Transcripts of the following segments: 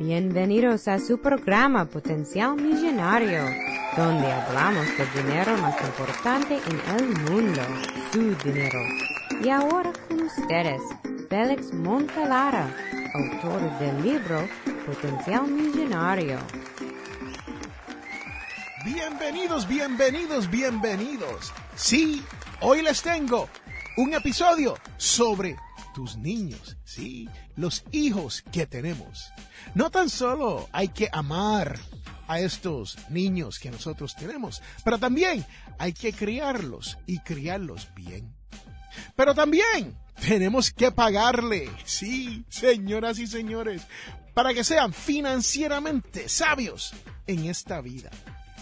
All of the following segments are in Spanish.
Bienvenidos a su programa Potencial Millonario, donde hablamos del dinero más importante en el mundo, su dinero. Y ahora con ustedes, Félix Montelara, autor del libro Potencial Millonario. Bienvenidos, bienvenidos, bienvenidos. Sí, hoy les tengo un episodio sobre tus niños, sí, los hijos que tenemos. No tan solo hay que amar a estos niños que nosotros tenemos, pero también hay que criarlos y criarlos bien. Pero también tenemos que pagarle, sí, señoras y señores, para que sean financieramente sabios en esta vida.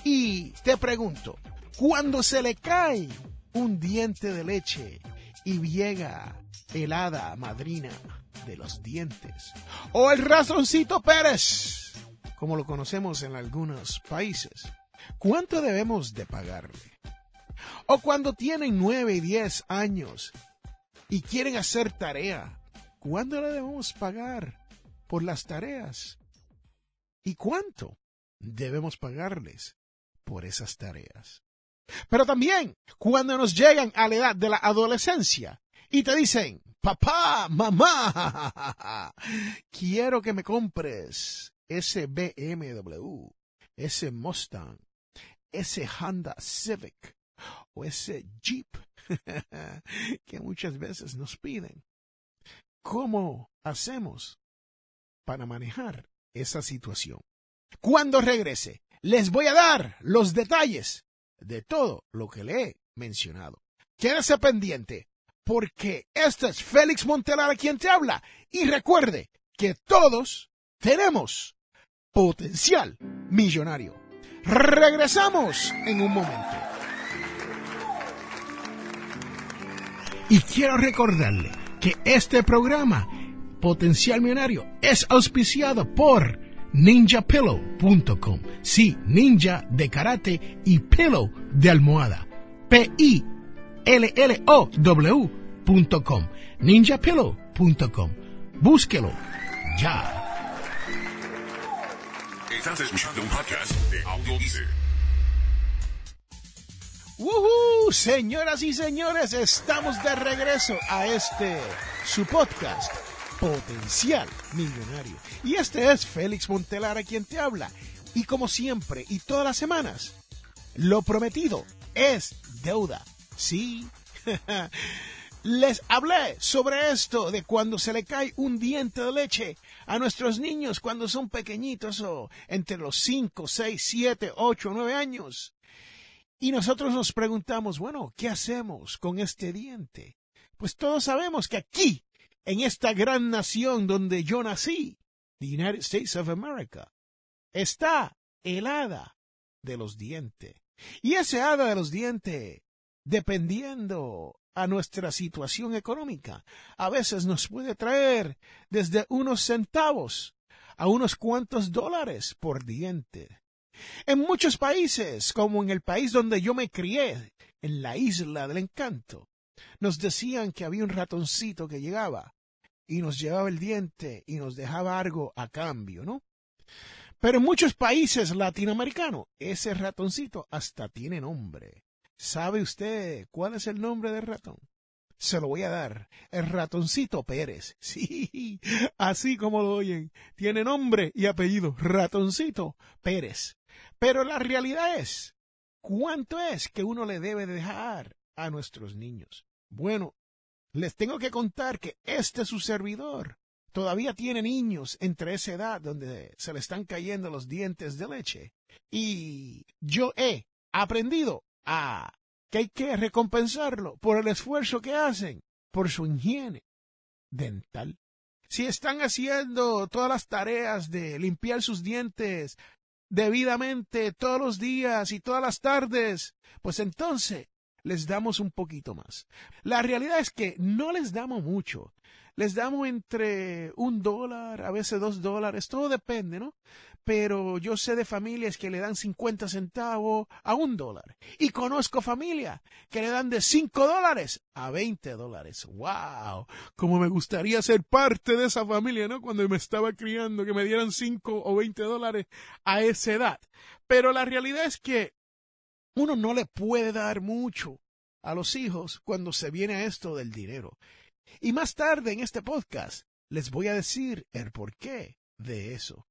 Y te pregunto, cuando se le cae un diente de leche y llega el madrina de los dientes, o el ratoncito Pérez, como lo conocemos en algunos países, ¿cuánto debemos de pagarle? O cuando tienen nueve y diez años y quieren hacer tarea, ¿cuándo le debemos pagar por las tareas? ¿Y cuánto debemos pagarles por esas tareas? Pero también cuando nos llegan a la edad de la adolescencia y te dicen, papá, mamá, quiero que me compres ese BMW, ese Mustang, ese Honda Civic o ese Jeep que muchas veces nos piden. ¿Cómo hacemos para manejar esa situación? Cuando regrese, les voy a dar los detalles de todo lo que le he mencionado. Quédese pendiente, porque este es Félix Montelar quien te habla. Y recuerde que todos tenemos potencial millonario. Regresamos en un momento. Y quiero recordarle que este programa, Potencial Millonario, es auspiciado por ninjapillow.com. Sí, ninja de karate y pillow de almohada. P-I-L-L-O-W.com. ninjapillow.com. Búsquelo ya. Estás escuchando un podcast de Audio ¡Woohoo! Señoras y señores, estamos de regreso a este, su podcast, Potencial Millonario. Y este es Félix Montelara quien te habla. Y como siempre, y todas las semanas, lo prometido es deuda. Sí. Les hablé sobre esto de cuando se le cae un diente de leche a nuestros niños cuando son pequeñitos o entre los 5, 6, 7, 8, 9 años. Y nosotros nos preguntamos, bueno, ¿qué hacemos con este diente? Pues todos sabemos que aquí, en esta gran nación donde yo nací, the United States of America, está el hada de los dientes. Y ese hada de los dientes, dependiendo a nuestra situación económica, a veces nos puede traer desde unos centavos a unos cuantos dólares por diente. En muchos países, como en el país donde yo me crié, en la isla del encanto, nos decían que había un ratoncito que llegaba y nos llevaba el diente y nos dejaba algo a cambio, ¿no? Pero en muchos países latinoamericanos, ese ratoncito hasta tiene nombre. ¿Sabe usted cuál es el nombre del ratón? Se lo voy a dar. El ratoncito Pérez. Sí, así como lo oyen. Tiene nombre y apellido. Ratoncito Pérez. Pero la realidad es, ¿cuánto es que uno le debe dejar a nuestros niños? Bueno, les tengo que contar que este su servidor todavía tiene niños entre esa edad donde se le están cayendo los dientes de leche. Y yo he aprendido a que hay que recompensarlo por el esfuerzo que hacen, por su higiene dental. Si están haciendo todas las tareas de limpiar sus dientes debidamente todos los días y todas las tardes, pues entonces les damos un poquito más. La realidad es que no les damos mucho. les damos entre un dólar, a veces dos dólares, todo depende, ¿no? Pero yo sé de familias que le dan 50 centavos a un dólar. Y conozco familias que le dan de 5 dólares a 20 dólares. ¡Wow! Como me gustaría ser parte de esa familia, ¿no? Cuando me estaba criando, que me dieran 5 o 20 dólares a esa edad. Pero la realidad es que uno no le puede dar mucho a los hijos cuando se viene a esto del dinero. Y más tarde en este podcast les voy a decir el porqué de eso.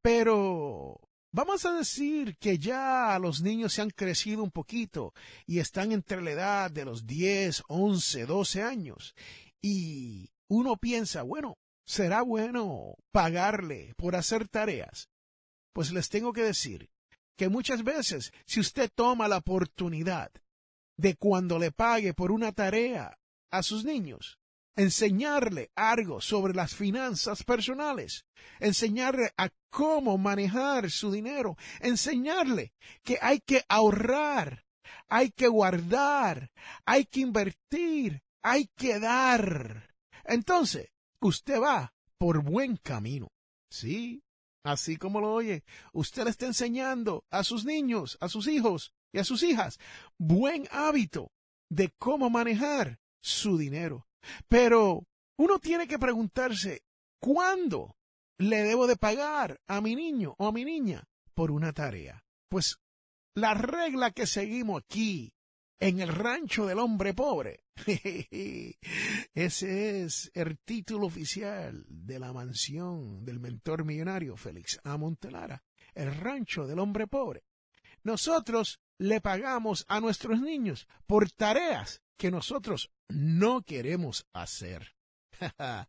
Pero vamos a decir que ya los niños se han crecido un poquito y están entre la edad de los 10, 11, 12 años. Y uno piensa, bueno, ¿será bueno pagarle por hacer tareas? Pues les tengo que decir que muchas veces, si usted toma la oportunidad de cuando le pague por una tarea a sus niños, enseñarle algo sobre las finanzas personales, enseñarle a cómo manejar su dinero, enseñarle que hay que ahorrar, hay que guardar, hay que invertir, hay que dar. Entonces, usted va por buen camino. Sí, así como lo oye, usted le está enseñando a sus niños, a sus hijos y a sus hijas buen hábito de cómo manejar su dinero. Pero uno tiene que preguntarse, ¿cuándo le debo de pagar a mi niño o a mi niña por una tarea? Pues la regla que seguimos aquí en el rancho del hombre pobre. Ese es el título oficial de la mansión del mentor millonario Félix A. Montelara, el rancho del hombre pobre. Nosotros le pagamos a nuestros niños por tareas que nosotros no queremos hacer.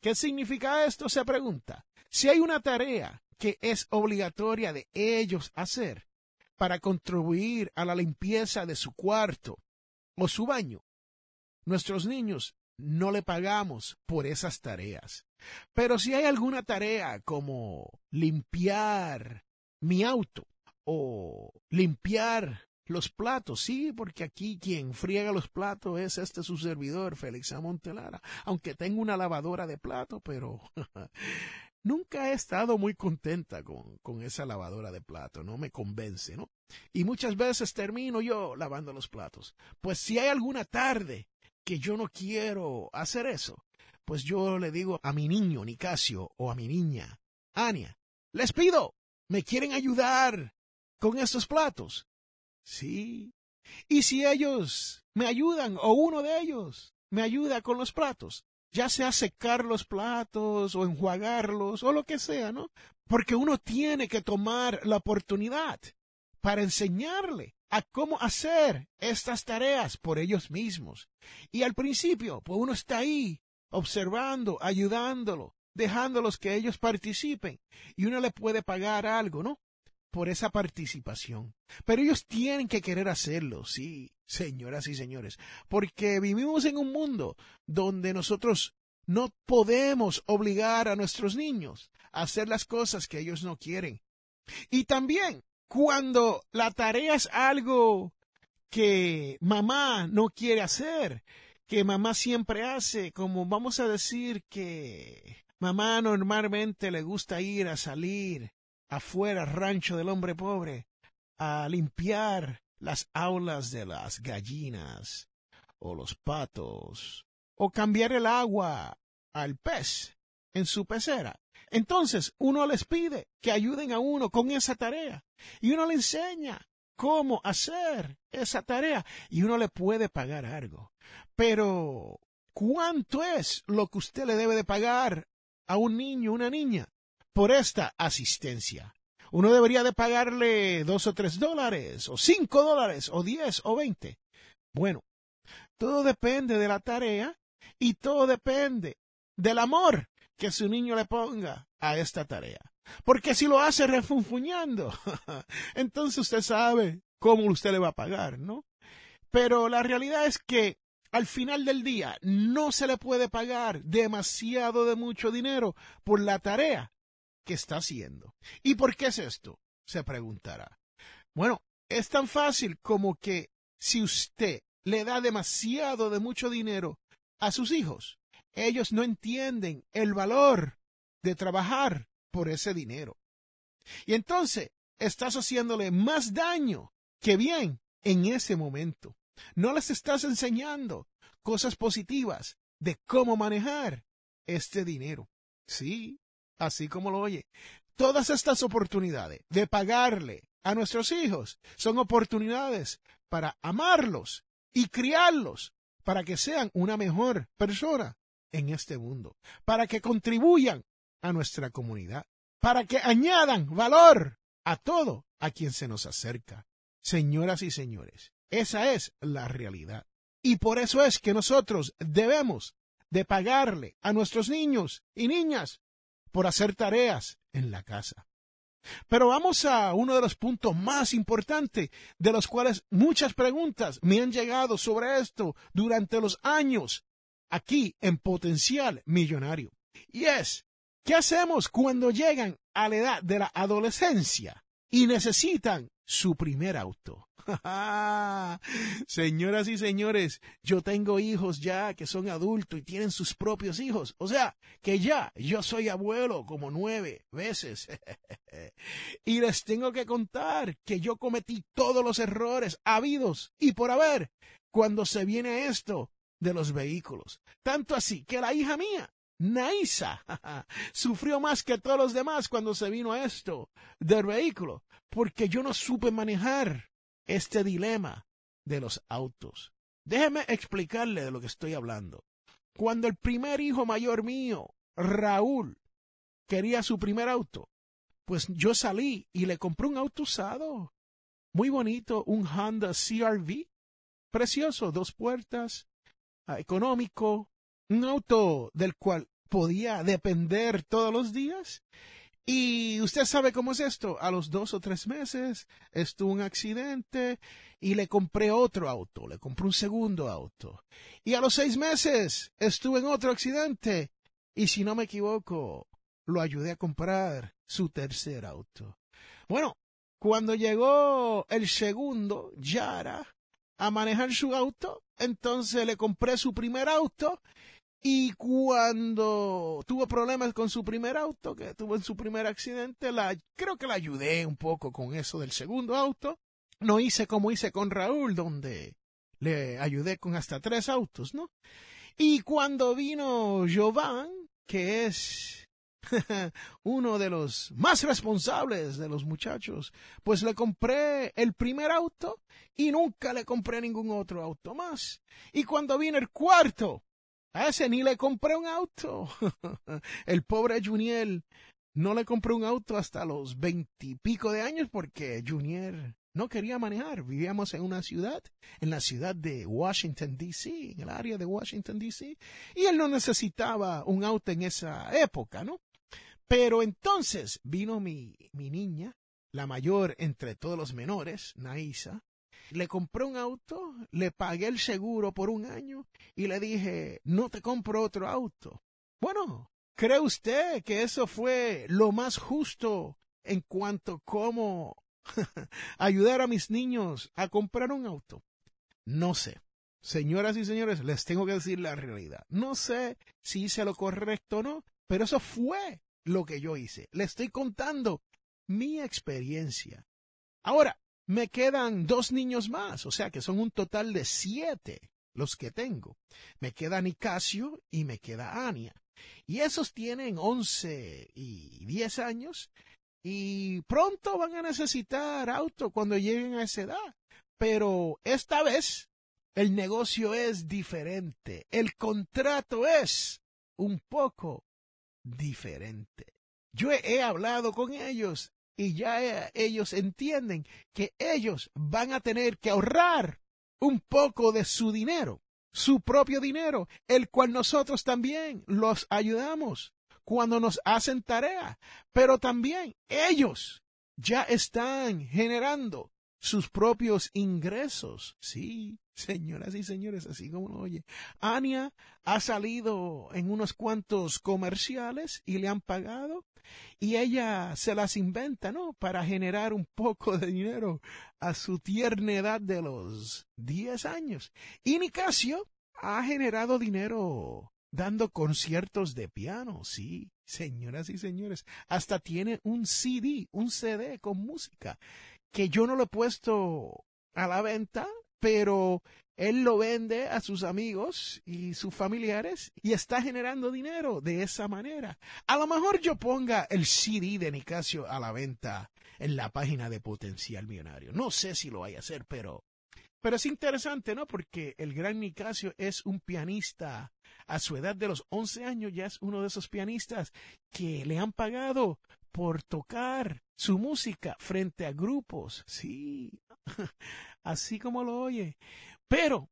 ¿Qué significa esto? Se pregunta. Si hay una tarea que es obligatoria de ellos hacer para contribuir a la limpieza de su cuarto o su baño, nuestros niños no le pagamos por esas tareas. Pero si hay alguna tarea como limpiar mi auto o limpiar los platos, sí, porque aquí quien friega los platos es este su servidor, Félix Amontelara, aunque tengo una lavadora de platos, pero nunca he estado muy contenta con, con esa lavadora de platos, no me convence, ¿no? Y muchas veces termino yo lavando los platos. Pues si hay alguna tarde que yo no quiero hacer eso, pues yo le digo a mi niño Nicasio o a mi niña Ania, les pido, ¿me quieren ayudar con estos platos? Sí. Y si ellos me ayudan, o uno de ellos me ayuda con los platos, ya sea secar los platos o enjuagarlos o lo que sea, ¿no? Porque uno tiene que tomar la oportunidad para enseñarle a cómo hacer estas tareas por ellos mismos. Y al principio, pues uno está ahí observando, ayudándolo, dejándolos que ellos participen y uno le puede pagar algo, ¿no? Por esa participación. Pero ellos tienen que querer hacerlo, sí, señoras y señores, porque vivimos en un mundo donde nosotros no podemos obligar a nuestros niños a hacer las cosas que ellos no quieren. Y también, cuando la tarea es algo que mamá no quiere hacer, que mamá siempre hace, como vamos a decir que mamá normalmente le gusta ir a salir afuera rancho del hombre pobre a limpiar las aulas de las gallinas o los patos o cambiar el agua al pez en su pecera. Entonces uno les pide que ayuden a uno con esa tarea y uno le enseña cómo hacer esa tarea y uno le puede pagar algo. Pero, ¿cuánto es lo que usted le debe de pagar a un niño, una niña? Por esta asistencia. Uno debería de pagarle dos o tres dólares, o cinco dólares, o diez o veinte. Bueno, todo depende de la tarea y todo depende del amor que su niño le ponga a esta tarea. Porque si lo hace refunfuñando, entonces usted sabe cómo usted le va a pagar, ¿no? Pero la realidad es que al final del día no se le puede pagar demasiado de mucho dinero por la tarea que está haciendo. ¿Y por qué es esto? Se preguntará. Bueno, es tan fácil como que si usted le da demasiado de mucho dinero a sus hijos, ellos no entienden el valor de trabajar por ese dinero. Y entonces estás haciéndole más daño que bien en ese momento. No les estás enseñando cosas positivas de cómo manejar este dinero. Sí, así como lo oye. Todas estas oportunidades de pagarle a nuestros hijos son oportunidades para amarlos y criarlos para que sean una mejor persona en este mundo, para que contribuyan a nuestra comunidad, para que añadan valor a todo a quien se nos acerca. Señoras y señores, esa es la realidad. Y por eso es que nosotros debemos de pagarle a nuestros niños y niñas por hacer tareas en la casa. Pero vamos a uno de los puntos más importantes de los cuales muchas preguntas me han llegado sobre esto durante los años aquí en Potencial Millonario. Y es, ¿qué hacemos cuando llegan a la edad de la adolescencia y necesitan su primer auto? Señoras y señores, yo tengo hijos ya que son adultos y tienen sus propios hijos. O sea, que ya yo soy abuelo como nueve veces. y les tengo que contar que yo cometí todos los errores habidos y por haber cuando se viene esto de los vehículos. Tanto así que la hija mía Naisa sufrió más que todos los demás cuando se vino a esto del vehículo, porque yo no supe manejar este dilema de los autos. Déjeme explicarle de lo que estoy hablando. Cuando el primer hijo mayor mío, Raúl, quería su primer auto, pues yo salí y le compré un auto usado. Muy bonito, un Honda CRV. Precioso, dos puertas, ah, económico, un auto del cual podía depender todos los días y usted sabe cómo es esto. A los dos o tres meses estuvo un accidente y le compré otro auto, le compré un segundo auto. Y a los seis meses estuve en otro accidente y si no me equivoco, lo ayudé a comprar su tercer auto. Bueno, cuando llegó el segundo, Yara, a manejar su auto, entonces le compré su primer auto y cuando tuvo problemas con su primer auto, que tuvo en su primer accidente, la, creo que la ayudé un poco con eso del segundo auto. No hice como hice con Raúl, donde le ayudé con hasta tres autos, ¿no? Y cuando vino Jovan, que es uno de los más responsables de los muchachos, pues le compré el primer auto y nunca le compré ningún otro auto más. Y cuando vino el cuarto, a ese ni le compré un auto. El pobre Junior no le compré un auto hasta los veintipico de años porque Junior no quería manejar. Vivíamos en una ciudad, en la ciudad de Washington, D.C., en el área de Washington, D.C., y él no necesitaba un auto en esa época, ¿no? Pero entonces vino mi, mi niña, la mayor entre todos los menores, Naisa, le compré un auto, le pagué el seguro por un año y le dije, no te compro otro auto. Bueno, ¿cree usted que eso fue lo más justo en cuanto cómo ayudar a mis niños a comprar un auto? No sé. Señoras y señores, les tengo que decir la realidad. No sé si hice lo correcto o no, pero eso fue lo que yo hice. Le estoy contando mi experiencia. Ahora, me quedan dos niños más, o sea que son un total de siete los que tengo. Me queda Nicasio y me queda Ania. Y esos tienen once y diez años y pronto van a necesitar auto cuando lleguen a esa edad. Pero esta vez el negocio es diferente. El contrato es un poco diferente. Yo he hablado con ellos y ya eh, ellos entienden que ellos van a tener que ahorrar un poco de su dinero, su propio dinero, el cual nosotros también los ayudamos cuando nos hacen tarea, pero también ellos ya están generando sus propios ingresos. Sí, señoras y señores, así como lo oye. Ania ha salido en unos cuantos comerciales y le han pagado y ella se las inventa, ¿no? Para generar un poco de dinero a su tierna edad de los 10 años. Y Nicasio ha generado dinero dando conciertos de piano, sí, señoras y señores. Hasta tiene un CD, un CD con música, que yo no lo he puesto a la venta, pero él lo vende a sus amigos y sus familiares y está generando dinero de esa manera. A lo mejor yo ponga el CD de Nicasio a la venta en la página de Potencial Millonario. No sé si lo vaya a hacer, pero pero es interesante, ¿no? Porque el gran Nicasio es un pianista. A su edad de los 11 años ya es uno de esos pianistas que le han pagado por tocar su música frente a grupos. Sí, así como lo oye. Pero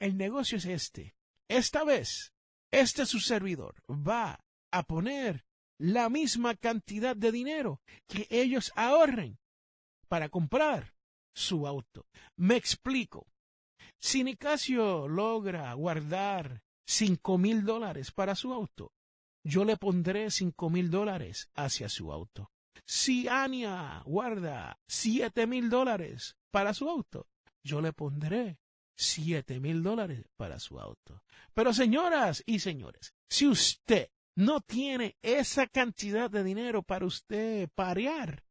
el negocio es este. Esta vez, este su servidor va a poner la misma cantidad de dinero que ellos ahorren para comprar su auto. Me explico. Si Nicasio logra guardar cinco mil dólares para su auto, yo le pondré cinco mil dólares hacia su auto. Si Ania guarda siete mil dólares para su auto, yo le pondré siete mil dólares para su auto. Pero señoras y señores, si usted no tiene esa cantidad de dinero para usted parear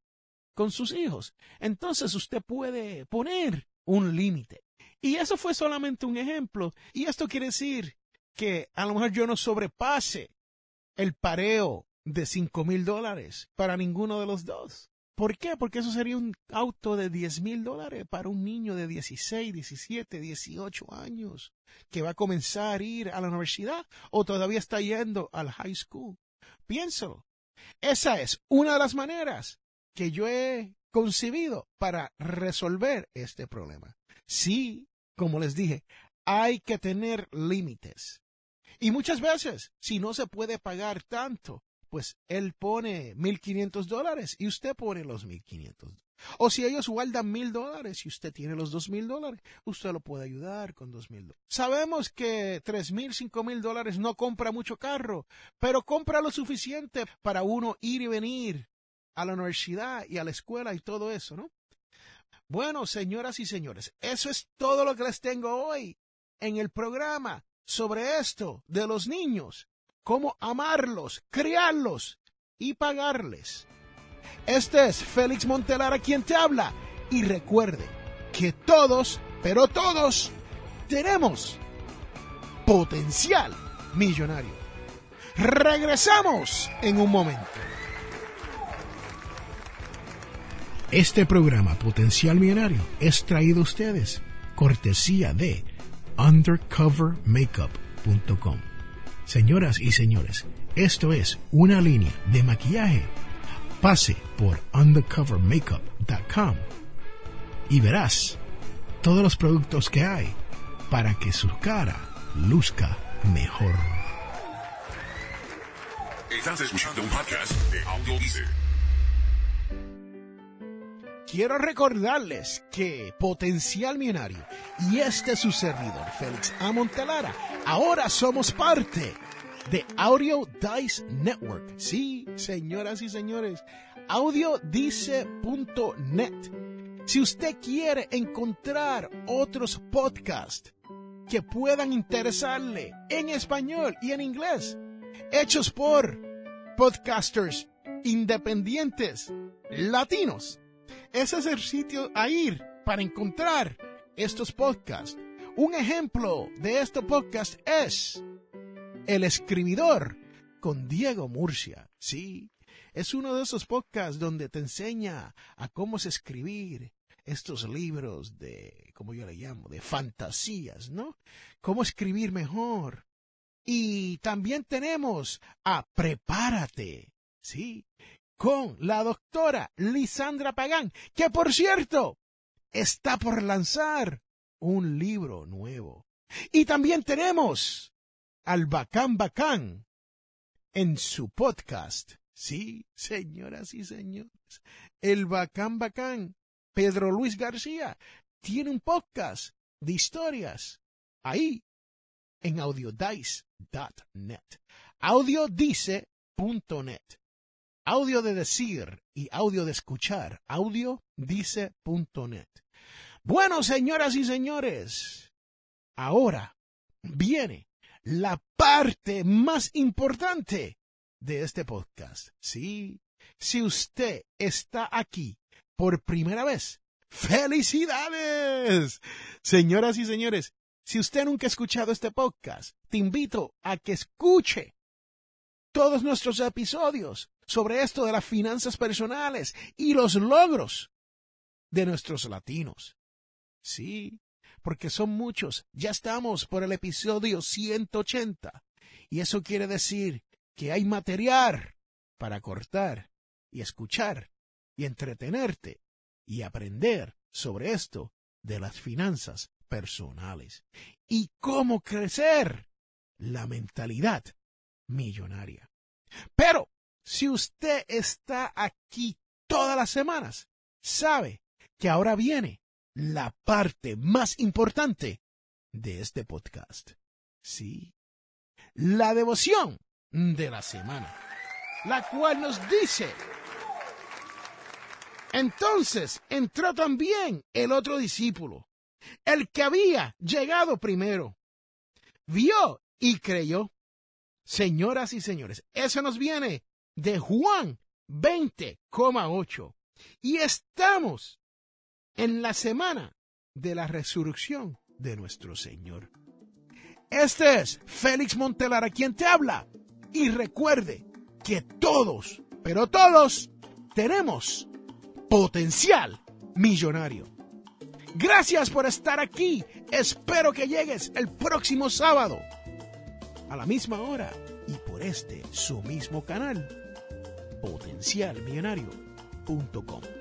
con sus hijos, entonces usted puede poner un límite. Y eso fue solamente un ejemplo. Y esto quiere decir que a lo mejor yo no sobrepase el pareo de cinco mil dólares para ninguno de los dos. ¿Por qué? Porque eso sería un auto de diez mil dólares para un niño de 16, 17, 18 años que va a comenzar a ir a la universidad o todavía está yendo al high school. Piénsalo. Esa es una de las maneras que yo he concebido para resolver este problema. Sí, como les dije, hay que tener límites. Y muchas veces, si no se puede pagar tanto, pues él pone mil quinientos dólares y usted pone los mil quinientos. O si ellos guardan mil dólares y usted tiene los dos mil dólares, usted lo puede ayudar con dos mil dólares. Sabemos que tres mil, cinco mil dólares no compra mucho carro, pero compra lo suficiente para uno ir y venir a la universidad y a la escuela y todo eso, ¿no? Bueno, señoras y señores, eso es todo lo que les tengo hoy en el programa sobre esto de los niños, cómo amarlos, criarlos y pagarles. Este es Félix Montelara quien te habla y recuerde que todos, pero todos, tenemos potencial millonario. Regresamos en un momento. Este programa Potencial Millonario es traído a ustedes cortesía de undercovermakeup.com. Señoras y señores, esto es una línea de maquillaje. Pase por undercovermakeup.com y verás todos los productos que hay para que su cara luzca mejor. Estás escuchando un podcast de Audio quiero recordarles que Potencial Millonario y este su servidor, Félix A. Ahora somos parte de Audio Dice Network. Sí, señoras y señores, audiodice.net. Si usted quiere encontrar otros podcasts que puedan interesarle en español y en inglés, hechos por podcasters independientes latinos, ese es el sitio a ir para encontrar estos podcasts. Un ejemplo de este podcast es El Escribidor con Diego Murcia. Sí, es uno de esos podcasts donde te enseña a cómo escribir estos libros de, como yo le llamo, de fantasías, ¿no? Cómo escribir mejor. Y también tenemos a Prepárate, ¿sí? con la doctora Lisandra Pagán, que por cierto está por lanzar un libro nuevo. Y también tenemos al Bacán Bacán en su podcast. Sí, señoras y señores, el Bacán Bacán, Pedro Luis García, tiene un podcast de historias ahí en audiodice.net. Audiodice.net audio de decir y audio de escuchar, audiodice.net. Bueno, señoras y señores, ahora viene la parte más importante de este podcast. Sí, si usted está aquí por primera vez, ¡felicidades! Señoras y señores, si usted nunca ha escuchado este podcast, te invito a que escuche todos nuestros episodios sobre esto de las finanzas personales y los logros de nuestros latinos. Sí, porque son muchos. Ya estamos por el episodio 180. Y eso quiere decir que hay material para cortar y escuchar y entretenerte y aprender sobre esto de las finanzas personales y cómo crecer la mentalidad millonaria. Pero si usted está aquí todas las semanas, sabe que ahora viene la parte más importante de este podcast. Sí, la devoción de la semana, la cual nos dice, entonces entró también el otro discípulo, el que había llegado primero, vio y creyó. Señoras y señores, eso nos viene de Juan 20,8. Y estamos en la semana de la resurrección de nuestro Señor. Este es Félix Montelara quien te habla. Y recuerde que todos, pero todos, tenemos potencial millonario. Gracias por estar aquí. Espero que llegues el próximo sábado a la misma hora y por este su mismo canal, potencialmillonario.com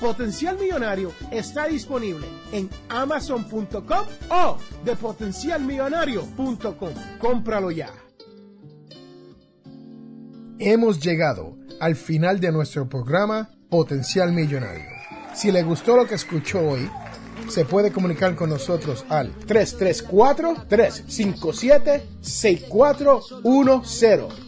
Potencial Millonario está disponible en amazon.com o de potencialmillonario.com. Cómpralo ya. Hemos llegado al final de nuestro programa Potencial Millonario. Si le gustó lo que escuchó hoy, se puede comunicar con nosotros al 334-357-6410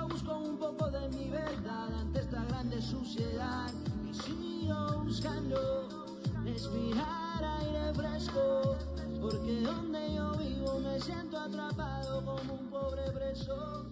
Y sigo buscando respirar aire fresco. Porque donde yo vivo me siento atrapado como un pobre preso.